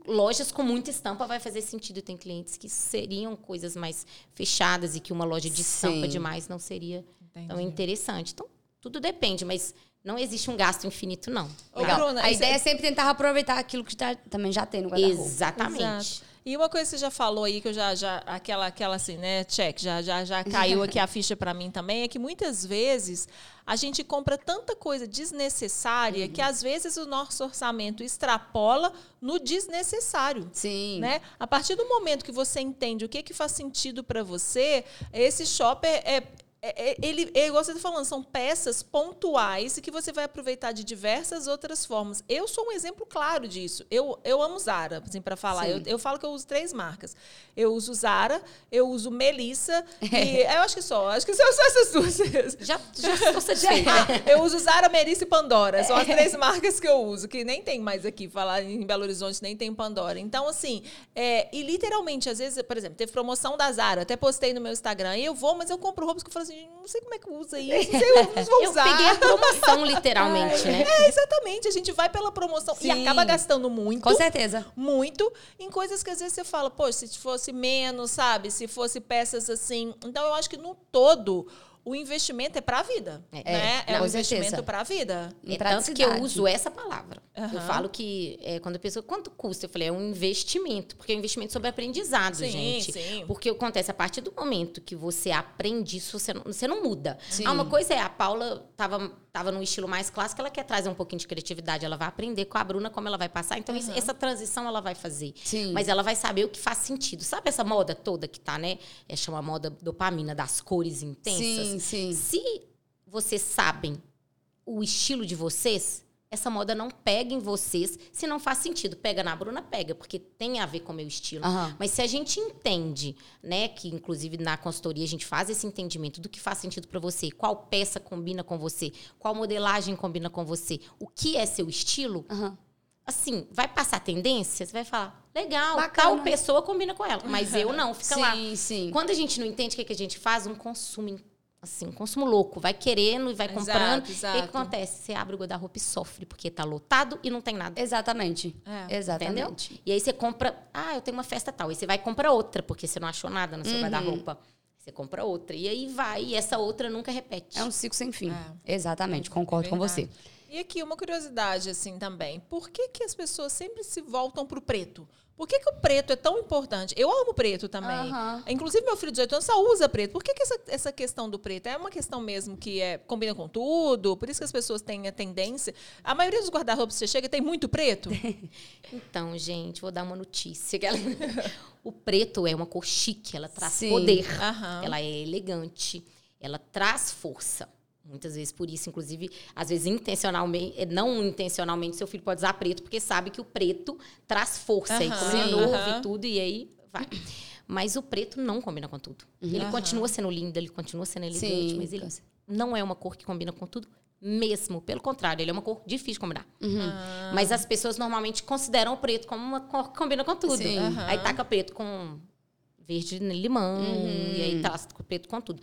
lojas com muita estampa vai fazer sentido. Tem clientes que seriam coisas mais fechadas e que uma loja de estampa Sim. demais não seria tão Entendi. interessante. Então, tudo depende, mas não existe um gasto infinito, não. Ô, Legal. Bruna, a ideia é- é sempre tentar aproveitar aquilo que tá- também já tem no guarda-roupa. Exatamente. Exato. E uma coisa que você já falou aí, que eu já, já aquela, aquela assim, né, check, já, já, já caiu aqui a ficha para mim também, é que muitas vezes a gente compra tanta coisa desnecessária que às vezes o nosso orçamento extrapola no desnecessário. Sim. Né? A partir do momento que você entende o que, que faz sentido para você, esse shopper é, é- é- ele, é igual você está falando, são peças pontuais e que você vai aproveitar de diversas outras formas. Eu sou um exemplo claro disso. Eu, eu amo Zara, assim, para falar. Eu, eu falo que eu uso três marcas. Eu uso Zara, eu uso Melissa e eu acho que só. Acho que são só essas duas. Já, já estou satisfeita. Eu uso Zara, Melissa e Pandora. São as três marcas que eu uso, que nem tem mais aqui. Falar em Belo Horizonte, nem tem Pandora. Então, assim, é, e literalmente, às vezes, por exemplo, teve promoção da Zara, até postei no meu Instagram, e eu vou, mas eu compro roupas que eu falo assim, não sei como é que usa isso, não sei, eu não vou Eu usar. peguei a promoção, literalmente, né? É, exatamente, a gente vai pela promoção e Sim. acaba gastando muito Com certeza. muito em coisas que às vezes você fala, poxa, se fosse menos, sabe? Se fosse peças assim. Então eu acho que no todo o investimento é para a vida, É. né? É, não, um investimento para a vida. Em É tanto que eu uso essa palavra. Eu Aham. falo que é, quando a pessoa, quanto custa? Eu falei, é um investimento, porque é um investimento sobre aprendizado, Sim, gente. sim. Porque acontece, a partir do momento que você aprende isso, você não, você não muda. Sim. Ah, uma coisa é, a Paula tava, tava num estilo mais clássico, ela quer trazer um pouquinho de criatividade, ela vai aprender com a Bruna como ela vai passar. Então, isso- Aham. essa transição ela vai fazer. Sim. Mas ela vai saber o que faz sentido. Sabe essa moda toda que tá, né? É chama moda dopamina, das cores intensas. Sim, sim. Se vocês sabem o estilo de vocês, essa moda não pega em vocês se não faz sentido. Pega na Bruna, pega, porque tem a ver com o meu estilo. Aham. Mas se a gente entende, né, que inclusive na consultoria a gente faz esse entendimento do que faz sentido para você, qual peça combina com você, qual modelagem combina com você, o que é seu estilo, Aham. assim, vai passar tendência, você vai falar, legal, Bacana. tal pessoa combina com ela. Mas eu não, fica sim, lá. sim. Quando a gente não entende o que, que a gente faz, um consumo, assim, um consumo louco. Vai querendo e vai Exato, comprando. E o que exato. acontece? Você abre o guarda-roupa e sofre, porque tá lotado e não tem nada. Exatamente. É. Exatamente. E aí você compra, ah, eu tenho uma festa tal. Aí você vai e compra outra, porque você não achou nada no seu Uhum. guarda-roupa. Você compra outra. E aí vai, e essa outra nunca repete. É um ciclo sem fim. É. Exatamente, concordo com Verdade. você. E aqui, uma curiosidade, assim, também. Por que, que as pessoas sempre se voltam pro preto? Por que, que o preto é tão importante? Eu amo preto também. Aham. Inclusive, meu filho de 18 anos só usa preto. Por que, que essa, essa questão do preto? É uma questão mesmo que é, combina com tudo? Por isso que as pessoas têm a tendência... A maioria dos guarda-roupas que você chega tem muito preto? Então, gente, vou dar uma notícia. o preto é uma cor chique, ela traz Sim. poder. Aham. Ela é elegante, ela traz força. Muitas vezes por isso, inclusive, às vezes intencionalmente, não intencionalmente, seu filho pode usar preto, porque sabe que o preto traz força. E como ele é sim, novo aham. e tudo, e aí vai. Mas o preto não combina com tudo. Ele Aham. continua sendo lindo, ele continua sendo elegante, mas ele certeza. não é uma cor que combina com tudo mesmo. Pelo contrário, ele é uma cor difícil de combinar. Ah. Mas as pessoas normalmente consideram o preto como uma cor que combina com tudo. Sim. Aham. Aí taca preto com verde limão, e aí tá o preto com tudo.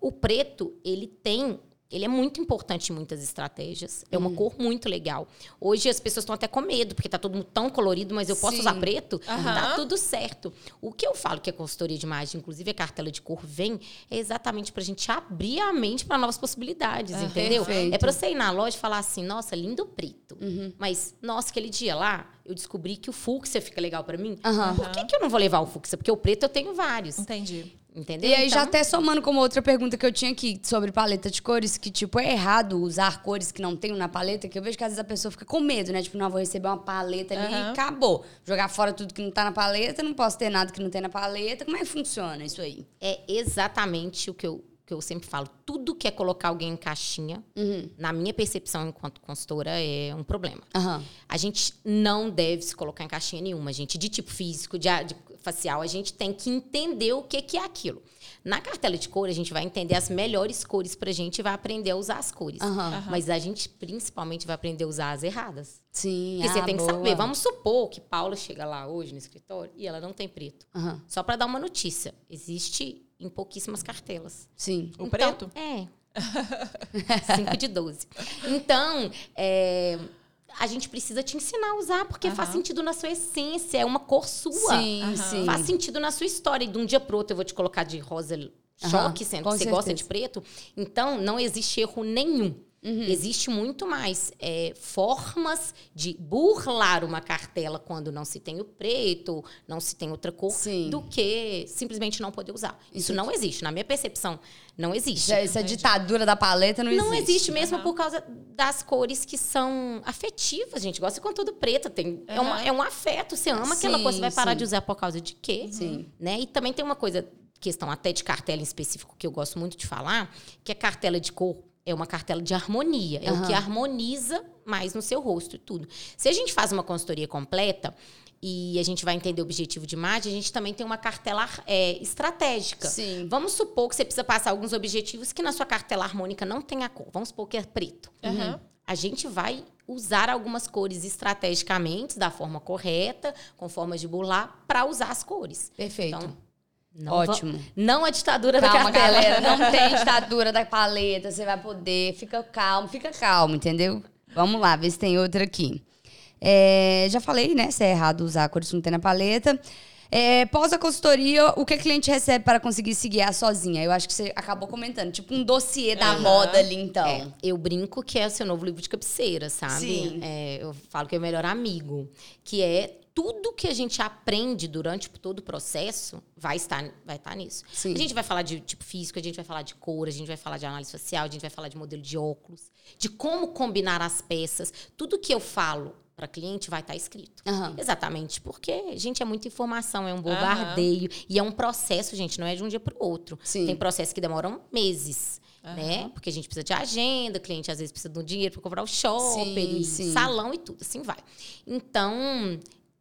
O preto, ele tem. Ele é muito importante em muitas estratégias. É uma cor muito legal. Hoje as pessoas estão até com medo, porque tá todo mundo tão colorido, mas eu posso Sim. usar preto? Aham. Tá tudo certo. O que eu falo que a consultoria de imagem, inclusive a cartela de cor, vem é exatamente pra gente abrir a mente para novas possibilidades, Ah, entendeu? perfeito. É pra você ir na loja e falar assim, nossa, lindo preto. Uhum. Mas, nossa, aquele dia lá, eu descobri que o fúcsia fica legal pra mim. Aham. Por que, que eu não vou levar o fúcsia? Porque o preto eu tenho vários. Entendi. Entendeu? E aí, já Então, até somando como outra pergunta que eu tinha aqui sobre paleta de cores, que, tipo, é errado usar cores que não tem na paleta, que eu vejo que às vezes a pessoa fica com medo, né? Tipo, não, vou receber uma paleta ali Aham. e acabou. Jogar fora tudo que não tá na paleta, não posso ter nada que não tem na paleta. Como é que funciona isso aí? É exatamente o que eu, que eu sempre falo. Tudo que é colocar alguém em caixinha, Uhum. na minha percepção enquanto consultora, é um problema. Aham. A gente não deve se colocar em caixinha nenhuma, gente. De tipo físico, de, de facial, a gente tem que entender o que, que é aquilo. Na cartela de cor, a gente vai entender as melhores cores pra gente e vai aprender a usar as cores. Aham. Mas a gente principalmente vai aprender a usar as erradas. Sim. Porque você ah, tem que boa. saber. Vamos supor que Paula chega lá hoje no escritório e ela não tem preto. Aham. Só pra dar uma notícia, existe em pouquíssimas cartelas. Sim. O Então, preto? É. 5 de 12. Então, é, a gente precisa te ensinar a usar, porque faz Aham. sentido na sua essência, é uma cor sua. Sim, Aham. sim. Faz sentido na sua história. E de um dia pro outro eu vou te colocar de rosa choque, sendo com que você gosta certeza. de preto. Então, não existe erro nenhum. Uhum. Existe muito mais é, formas de burlar uma cartela quando não se tem o preto, não se tem outra cor, Sim. do que simplesmente não poder usar. Isso não existe. Na minha percepção, não existe. Essa ditadura da paleta não existe. Não existe mesmo Aham. por causa das cores que são afetivas, gente. Gosta com tudo preto. Tem, é, uma- é um afeto. Você ama aquela Sim, coisa, você vai parar sim. de usar por causa de quê? Sim. Né? E também tem uma coisa, questão até de cartela em específico, que eu gosto muito de falar, que a cartela de cor é uma cartela de harmonia. É o que harmoniza mais no seu rosto e tudo. Se a gente faz uma consultoria completa e a gente vai entender o objetivo de imagem, a gente também tem uma cartela é, estratégica. Sim. Vamos supor que você precisa passar alguns objetivos que na sua cartela harmônica não tem a cor. Vamos supor que é preto. Aham. A gente vai usar algumas cores estrategicamente, da forma correta, com formas de burlar, para usar as cores. Perfeito. Então, não Ótimo. não a ditadura da Calma, cartela. galera. Não tem ditadura da paleta. Você vai poder. Fica calmo, fica calmo, entendeu? Vamos lá, ver se tem outra aqui. É, já falei, né? Se é errado usar cores que não tem na paleta. É, pós a consultoria, o que a cliente recebe para conseguir se guiar sozinha? Eu acho que você acabou comentando. Tipo um dossiê da Aham. moda ali, então. É, eu brinco que é o seu novo livro de cabeceira, sabe? Sim. É, eu falo que é o melhor amigo. Que é tudo que a gente aprende durante todo o processo vai estar, vai estar nisso. Sim. A gente vai falar de tipo físico, a gente vai falar de cor, a gente vai falar de análise social, a gente vai falar de modelo de óculos, de como combinar as peças. Tudo que eu falo para cliente vai estar escrito. Aham. Exatamente, porque, gente, é muita informação, é um bombardeio. E é um processo, gente, não é de um dia para o outro. Sim. Tem processos que demoram meses. Né? Porque a gente precisa de agenda, o cliente às vezes precisa de um dinheiro para comprar o shopping, Sim, sim. salão e tudo, assim vai. Então,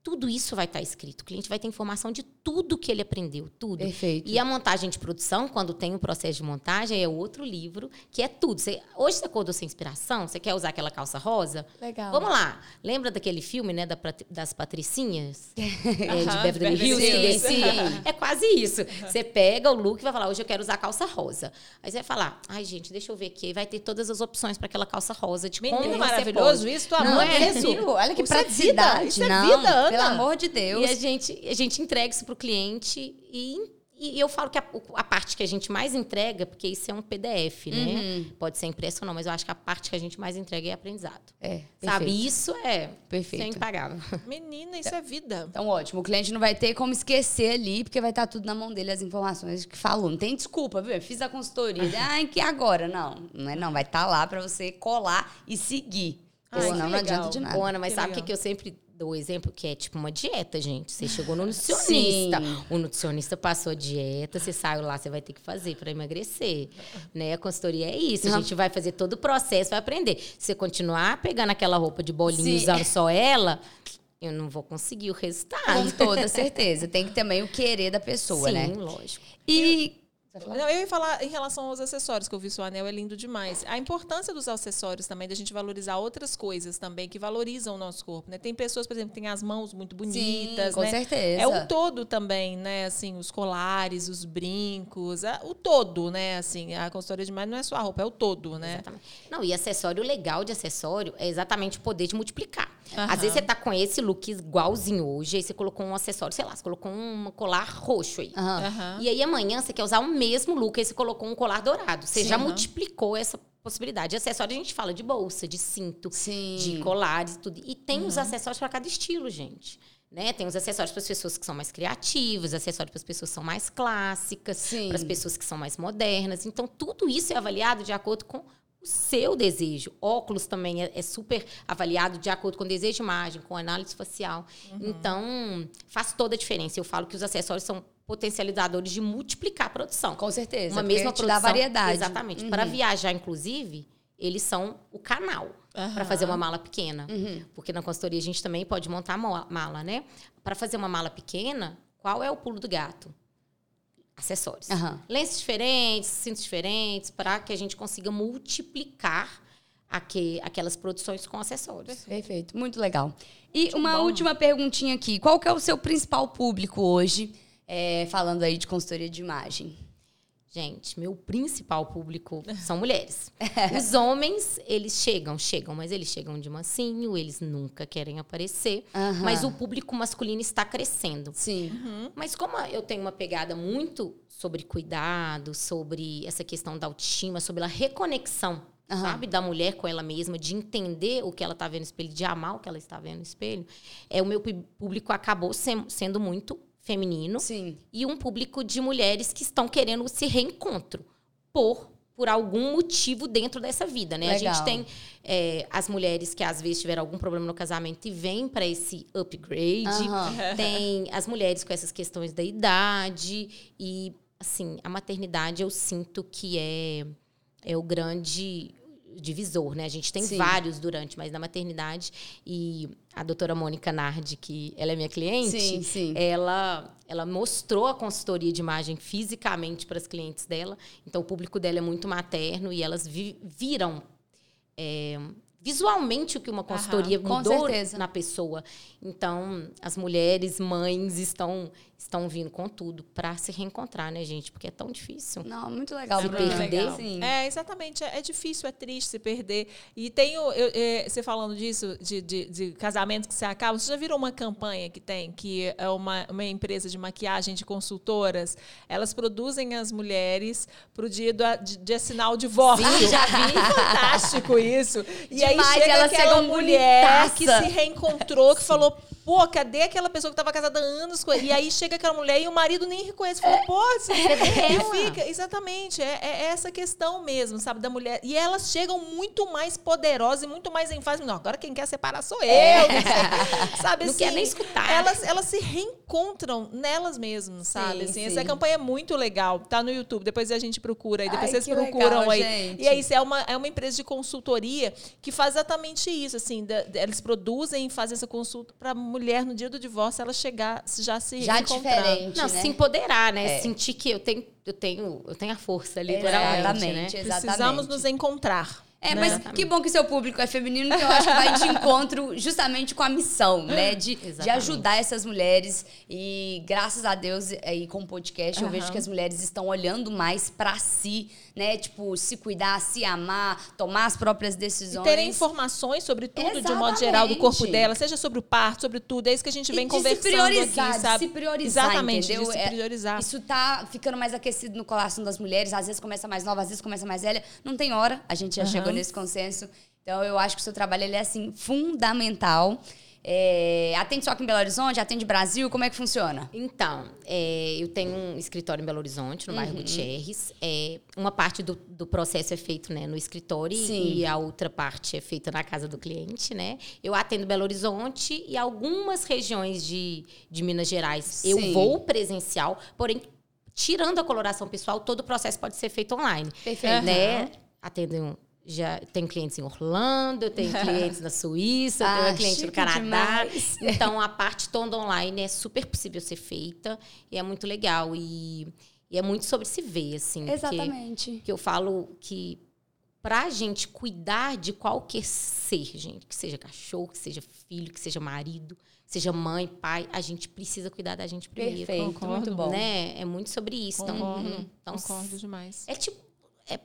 tudo isso vai estar escrito. O cliente vai ter informação de tudo que ele aprendeu, tudo. Perfeito. E a montagem de produção, quando tem um processo de montagem, é outro livro, que é tudo. Você, hoje você acordou sem inspiração, você quer usar aquela calça rosa? Legal. Vamos lá. Lembra daquele filme, né, da, das Patricinhas? É, de Beverly Hills, descia. É quase isso. Você pega o look e vai falar, hoje eu quero usar calça rosa. Aí você vai falar, ai, gente, deixa eu ver aqui. Aí vai ter todas as opções para aquela calça rosa. De como Menino você maravilhoso pode. isso, tua Não mãe é? isso. Olha que Isso é praticidade. vida, isso é não, vida, Ana. Pelo amor de Deus. E a gente, a gente entrega isso para o cliente e, e eu falo que a, a parte que a gente mais entrega, porque isso é um PDF, né? Uhum. Pode ser impresso ou não, mas eu acho que a parte que a gente mais entrega é aprendizado. É, Sabe? perfeito. Isso é, Perfeito. isso é impagável. Menina, isso é vida. Então, ótimo. O cliente não vai ter como esquecer ali, porque vai estar tudo na mão dele, as informações que falou. Não tem desculpa, viu? Eu Fiz a consultoria. Ai, que agora? Não, não é não. Vai estar lá para você colar e seguir. Ai, senão não legal. adianta de nada. Ana, mas Que sabe o que, que eu sempre dou exemplo? Que é tipo uma dieta, gente. Você chegou no nutricionista. Sim. O nutricionista passou a dieta, você saiu lá, você vai ter que fazer para emagrecer. Né? A consultoria é isso. A Uhum. gente vai fazer todo o processo, vai aprender. Se você continuar pegando aquela roupa de bolinha e Sim. usando só ela, eu não vou conseguir o resultado. Com toda certeza. Tem que também o querer da pessoa, Sim, né? lógico. E. Não, eu ia falar em relação aos acessórios, que eu vi seu anel é lindo demais. A importância dos acessórios também, da gente valorizar outras coisas também que valorizam o nosso corpo, né? Tem pessoas, por exemplo, que têm as mãos muito bonitas, Sim, com né? certeza. É o todo também, né? Assim, os colares, os brincos, a- o todo, né? Assim, a consultoria de imagem não é só a roupa, é o todo, né? Exatamente. Não, e acessório o legal de acessório é exatamente o poder de multiplicar. Aham. Às vezes você tá com esse look igualzinho hoje, aí você colocou um acessório, sei lá, você colocou um colar roxo aí. Aham. E aí amanhã você quer usar o mesmo look, aí você colocou um colar dourado. Você Sim, já multiplicou essa possibilidade. De acessório a gente fala de bolsa, de cinto, Sim. de colares e tudo. E tem os acessórios para cada estilo, gente. Né? Tem os acessórios para as pessoas que são mais criativas, acessórios para as pessoas que são mais clássicas, para as pessoas que são mais modernas. Então, tudo isso é avaliado de acordo com o seu desejo. Óculos também é, é super avaliado de acordo com o desejo de imagem, com análise facial. Então, faz toda a diferença. Eu falo que os acessórios são potencializadores de multiplicar a produção. Com certeza. Uma mesma produção. dá variedade. Exatamente. Uhum. Para viajar, inclusive, eles são o canal para Aham. fazer uma mala pequena. Uhum. Porque na consultoria a gente também pode montar mo- mala, né? Para fazer uma mala pequena, qual é o pulo do gato? Acessórios. Aham. Lenços diferentes, cintos diferentes, para que a gente consiga multiplicar aque- aquelas produções com acessórios. Perfeito, muito legal. E uma bom. última perguntinha aqui. Qual que é o seu principal público hoje, é, falando aí de consultoria de imagem? Gente, meu principal público são mulheres. Os homens, eles chegam, chegam, mas eles chegam de mansinho, eles nunca querem aparecer. Mas o público masculino está crescendo. Sim. Mas como eu tenho uma pegada muito sobre cuidado, sobre essa questão da autoestima, sobre a reconexão, sabe, da mulher com ela mesma, de entender o que ela está vendo no espelho, de amar o que ela está vendo no espelho, é o meu público acabou sem- sendo muito feminino Sim. e um público de mulheres que estão querendo se reencontro por por algum motivo dentro dessa vida, né? A Legal. gente tem é, as mulheres que às vezes tiveram algum problema no casamento e vêm para esse upgrade. Aham. Tem as mulheres com essas questões da idade e assim a maternidade eu sinto que é é o grande divisor, né? A gente tem Sim. vários durante, mas na maternidade e a doutora Mônica Nardi, que ela é minha cliente, Sim, sim. ela, ela mostrou a consultoria de imagem fisicamente para as clientes dela. Então, o público dela é muito materno e elas vi- viram é, visualmente o que uma consultoria com mudou na pessoa. Então, as mulheres, mães estão estão vindo com tudo para se reencontrar, né, gente? Porque é tão difícil. Não, muito legal. Se perder, Sim. É, exatamente. É, é difícil, é triste se perder. E tem o, eu- é, você falando disso, de, de, de casamento que se acaba. Você já viram uma campanha que tem, que é uma, uma empresa de maquiagem de consultoras? Elas produzem as mulheres pro dia do, de, de assinar o divórcio. Sim, já vi. Fantástico isso. E aí Demais, chega elas aquela mulher que bonitaça. se reencontrou, que falou, pô, cadê aquela pessoa que estava casada há anos com ele? E aí chega aquela mulher e o marido nem reconhece. Falou, pô, você e ela. fica. Exatamente. É, é essa questão mesmo, sabe, da mulher. E elas chegam muito mais poderosas e muito mais enfáticas. Não, agora quem quer separar sou eu. sei. sabe Não assim? quer nem escutar. Elas, elas se reencontram nelas mesmas, sabe? Sim, assim, sim. Essa campanha é muito legal. Tá no YouTube. Depois a gente procura aí. Depois Ai, vocês procuram legal, aí. gente. E aí, isso é uma, é uma empresa de consultoria que faz exatamente isso, assim, da- eles produzem e fazem essa consulta para mulher, no dia do divórcio, ela chegar, já se Já diferente, Não, né? se empoderar, né? É. Sentir que eu tenho, eu tenho, eu tenho a força, literalmente, Exatamente, né? exatamente. Precisamos nos encontrar. É, né? mas que bom que seu público é feminino, que eu acho que vai de encontro justamente com a missão, né? De, de Exatamente. ajudar essas mulheres. E graças a Deus, aí com o podcast, eu Aham. vejo que as mulheres estão olhando mais pra si, né? Tipo, se cuidar, se amar, tomar as próprias E decisões. terem informações sobre tudo, de um modo geral, do corpo Exatamente. dela, seja sobre o parto, sobre tudo. É isso que a gente E vem de se conversando priorizar, aqui, de sabe? se priorizar, Exatamente, entendeu? de se É- priorizar. Isso tá ficando mais aquecido no coração das mulheres. Às vezes começa mais nova, às vezes começa mais velha. Não tem hora. A gente já Aham. chegou nesse consenso. Então, eu acho que o seu trabalho ele é, assim, fundamental. É, atende só aqui em Belo Horizonte? Atende Brasil? Como é que funciona? Então, é, eu tenho um escritório em Belo Horizonte, no bairro Uhum. Gutierrez. É, uma parte do, do processo é feito né, no escritório Sim. e a outra parte é feita na casa do cliente, né? Eu atendo Belo Horizonte e algumas regiões de, de Minas Gerais eu Sim. vou presencial, porém, tirando a coloração pessoal, todo o processo pode ser feito online. Perfeito. Né? Atendo um- já tenho clientes em Orlando, eu tenho clientes na Suíça, eu Ah, tenho cliente no Canadá. demais. Então a parte toda online é super possível ser feita e é muito legal e, e é muito sobre se ver assim, Exatamente. porque eu falo que pra gente cuidar de qualquer ser, gente, que seja cachorro, que seja filho, que seja marido, que seja mãe, pai, a gente precisa cuidar da gente primeiro. Perfeito. Concordo. Muito bom. Né? É muito sobre isso. Então, Concordo, então, concordo demais. é tipo,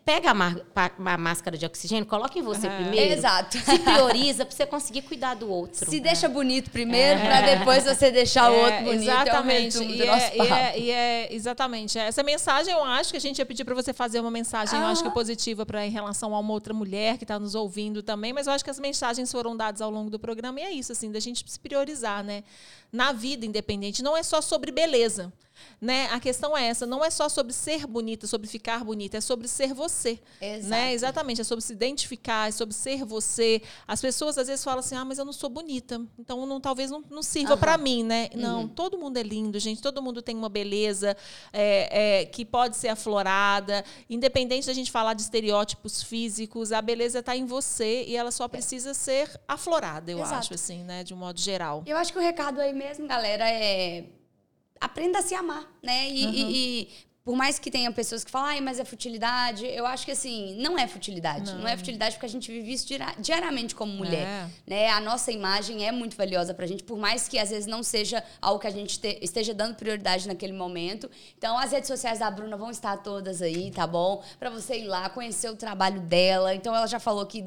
pega a, mar- pa- a máscara de oxigênio, coloca em você Aham. primeiro. Exato. Se prioriza pra você conseguir cuidar do outro. Se deixa bonito primeiro, pra depois você deixar o outro É, bonito. Exatamente. É e, nosso é, e, é, e é- exatamente. Essa mensagem eu acho que a gente ia pedir para você fazer uma mensagem, eu acho que Ah. positiva para em relação a uma outra mulher que está nos ouvindo também, mas eu acho que as mensagens foram dadas ao longo do programa e é isso, assim, da gente se priorizar, né? Na vida independente, não é só sobre beleza. Né? A questão é essa, não é só sobre ser bonita, sobre ficar bonita, é sobre ser você. Exato. Né? Exatamente, é sobre se identificar, é sobre ser você. As pessoas às vezes falam assim: ah, mas eu não sou bonita, então não, talvez não, não sirva para mim, né? Não, todo mundo é lindo, gente, todo mundo tem uma beleza é, é, que pode ser aflorada, independente da gente falar de estereótipos físicos, a beleza está em você e ela só precisa ser aflorada, eu Exato. acho, assim, né? De um modo geral. Eu acho que o recado aí mesmo, galera, é aprenda a se amar, né? E, e- e por mais que tenha pessoas que falam, ai, mas é futilidade, eu acho que assim, não é futilidade. Não, é futilidade porque a gente vive isso diariamente como mulher. É. Né? A nossa imagem é muito valiosa pra gente, por mais que às vezes não seja algo que a gente te- esteja dando prioridade naquele momento. Então, as redes sociais da Bruna vão estar todas aí, tá bom? Pra você ir lá, conhecer o trabalho dela. Então, ela já falou que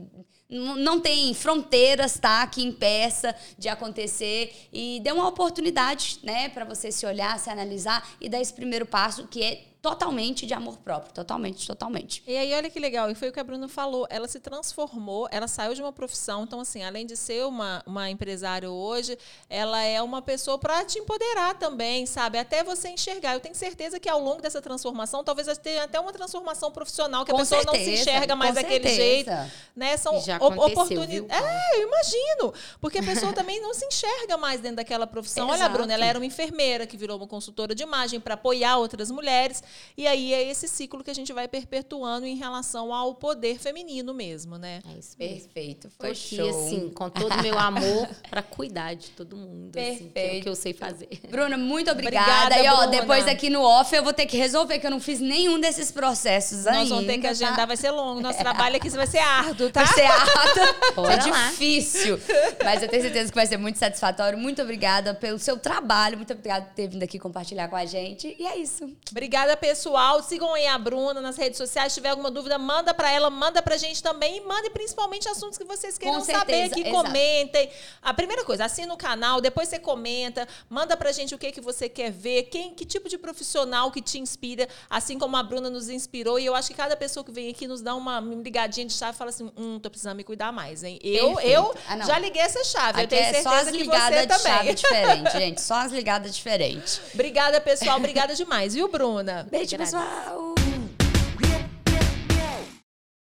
não tem fronteiras, tá? Que impeça de acontecer. E dê uma oportunidade, né? Pra você se olhar, se analisar e dar esse primeiro passo, que é totalmente de amor próprio. Totalmente, totalmente. E aí, olha que legal, e foi o que a Bruna falou. Ela se transformou, ela saiu de uma profissão. Então, assim, além de ser uma, uma empresária hoje, ela é uma pessoa para te empoderar também, sabe? Até você enxergar. Eu tenho certeza que ao longo dessa transformação, talvez tenha até uma transformação profissional, que a Com pessoa não se certeza, enxerga mais daquele certeza. jeito. Né? São oportunidades. É, eu imagino. Porque a pessoa também não se enxerga mais dentro daquela profissão. Olha, Exato. Bruna, ela era uma enfermeira que virou uma consultora de imagem para apoiar outras mulheres. E aí é esse ciclo que a gente vai perpetuando em relação ao poder feminino mesmo, né? É isso mesmo. Perfeito. Tô Foi aqui, show. assim, com todo o meu amor pra cuidar de todo mundo. Assim, que é o Perfeito. que eu sei fazer. Bruna, muito obrigada. Obrigada, e ó, Bruna. depois aqui no off eu vou ter que resolver que eu não fiz nenhum desses processos ainda. Nós vamos ter que tá? agendar, vai ser longo. Nosso trabalho aqui vai ser árduo, tá? Vai ser árduo, Bora é difícil. Mas eu tenho certeza que vai ser muito satisfatório. Muito obrigada pelo seu trabalho. Muito obrigada por ter vindo aqui compartilhar com a gente. E é isso. Obrigada, pessoal. Sigam aí a Bruna nas redes sociais. Se tiver alguma dúvida, manda pra ela, manda pra gente também. E mande principalmente assuntos que vocês queiram saber aqui. exato. Comentem. A primeira coisa, assina o canal, depois você comenta. Manda pra gente o que, que você quer ver, quem, que tipo de profissional que te inspira, assim como a Bruna nos inspirou. E eu acho que cada pessoa que vem aqui nos dá uma ligadinha de chave e fala assim: hum, tô precisando me cuidar mais, hein? Eu, Perfeito. eu Ah, já liguei essa chave. eu Aqui tenho é certeza só as ligadas de chave também. diferentes, gente. Só as ligadas diferentes. Obrigada, pessoal. Obrigada demais, viu, Bruna? Beijo, pessoal.